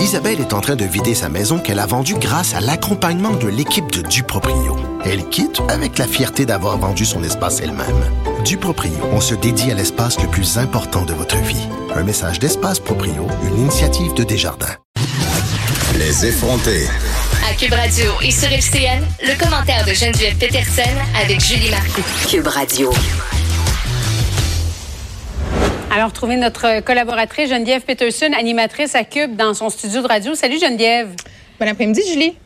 Isabelle est en train de vider sa maison qu'elle a vendue grâce à l'accompagnement de l'équipe de Duproprio. Elle quitte avec la fierté d'avoir vendu son espace elle-même. Duproprio, on se dédie à l'espace le plus important de votre vie. Un message d'Espace Proprio, une initiative de Desjardins. Les effrontés. À Cube Radio et sur FCN, le commentaire de Geneviève Peterson avec Julie Marcoux. Cube Radio. Alors, trouver notre collaboratrice Geneviève Peterson, animatrice à Cube, dans son studio de radio. Salut Geneviève. Bon après-midi, Julie.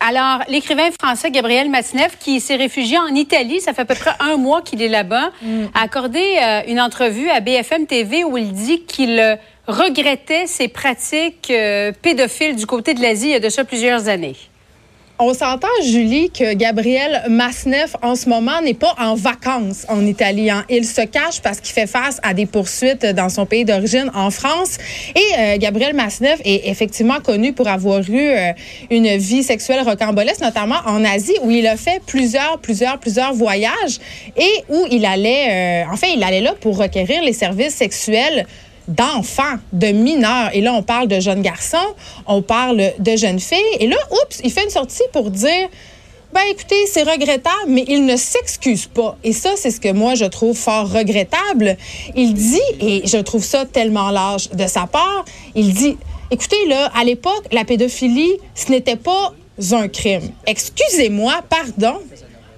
Alors, l'écrivain français Gabriel Matineff, qui s'est réfugié en Italie, ça fait à peu près un mois qu'il est là-bas, a accordé euh, une entrevue à BFM TV où il dit qu'il euh, regrettait ses pratiques euh, pédophiles du côté de l'Asie il y a de ça plusieurs années. On s'entend, Julie, que Gabriel Masneff, en ce moment, n'est pas en vacances en Italie. hein. Il se cache parce qu'il fait face à des poursuites dans son pays d'origine, en France. Et euh, Gabriel Masneff est effectivement connu pour avoir eu euh, une vie sexuelle rocambolesque, notamment en Asie, où il a fait plusieurs, plusieurs, plusieurs voyages et où il allait, euh, en fait, il allait là pour requérir les services sexuels d'enfants, de mineurs. Et là, on parle de jeunes garçons, on parle de jeunes filles. Et là, oups, il fait une sortie pour dire, ben écoutez, c'est regrettable, mais il ne s'excuse pas. Et ça, c'est ce que moi, je trouve fort regrettable. Il dit, et je trouve ça tellement large de sa part, il dit, écoutez, là, à l'époque, la pédophilie, ce n'était pas un crime. Excusez-moi, pardon.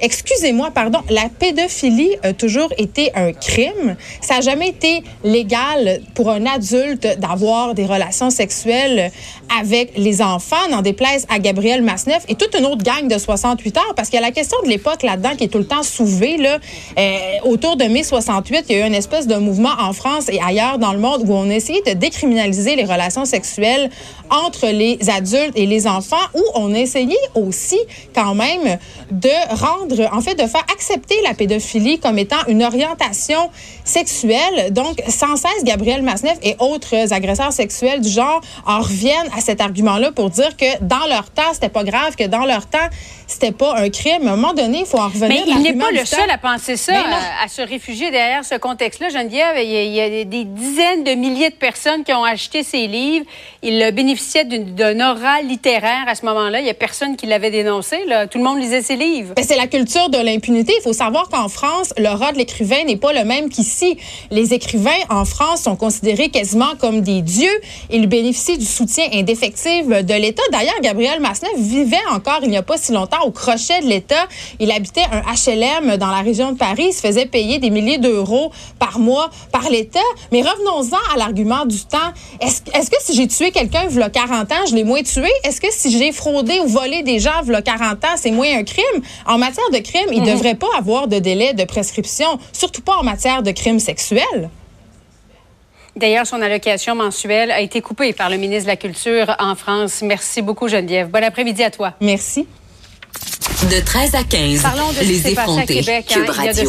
Excusez-moi, pardon, la pédophilie a toujours été un crime. Ça n'a jamais été légal pour un adulte d'avoir des relations sexuelles avec les enfants, n'en déplaise à Gabriel Masneff et toute une autre gang de 68 heures, parce qu'il y a la question de l'époque là-dedans qui est tout le temps soulevée. Là. Euh, autour de mai 68, il y a eu une espèce de mouvement en France et ailleurs dans le monde où on a essayé de décriminaliser les relations sexuelles entre les adultes et les enfants, où on a essayé aussi quand même de rendre en fait, de faire accepter la pédophilie comme étant une orientation sexuelle. Donc, sans cesse, Gabriel Masneff et autres agresseurs sexuels du genre en reviennent à cet argument-là pour dire que dans leur temps, c'était pas grave, que dans leur temps, c'était pas un crime. À un moment donné, il faut en revenir Mais il n'est pas le temps. seul à penser ça, à, à se réfugier derrière ce contexte-là. Geneviève, il y, a, il y a des dizaines de milliers de personnes qui ont acheté ses livres. Il bénéficiait d'une- d'un aura littéraire à ce moment-là. Il n'y a personne qui l'avait dénoncé. Là. Tout le monde lisait ses livres. Ben, c'est la culture de l'impunité. Il faut savoir qu'en France, le rat de l'écrivain n'est pas le même qu'ici. Les écrivains en France sont considérés quasiment comme des dieux. Ils bénéficient du soutien indéfectible de l'État. D'ailleurs, Gabriel Masneff vivait encore il n'y a pas si longtemps au crochet de l'État. Il habitait un HLM dans la région de Paris. Il se faisait payer des milliers d'euros par mois par l'État. Mais revenons-en à l'argument du temps. Est-ce que si j'ai tué quelqu'un il y a 40 ans, je l'ai moins tué? Est-ce que si j'ai fraudé ou volé des gens il y a 40 ans, c'est moins un crime? En matière de crime, il ne devrait pas avoir de délai de prescription, surtout pas en matière de crimes sexuels. D'ailleurs, son allocation mensuelle a été coupée par le ministre de la Culture en France. Merci beaucoup, Geneviève. Bon après-midi à toi. Merci. De 13 à 15, Parlons de ce qui les s'est passé à effrontés. Québec. hein. Cube Il y a de Radio.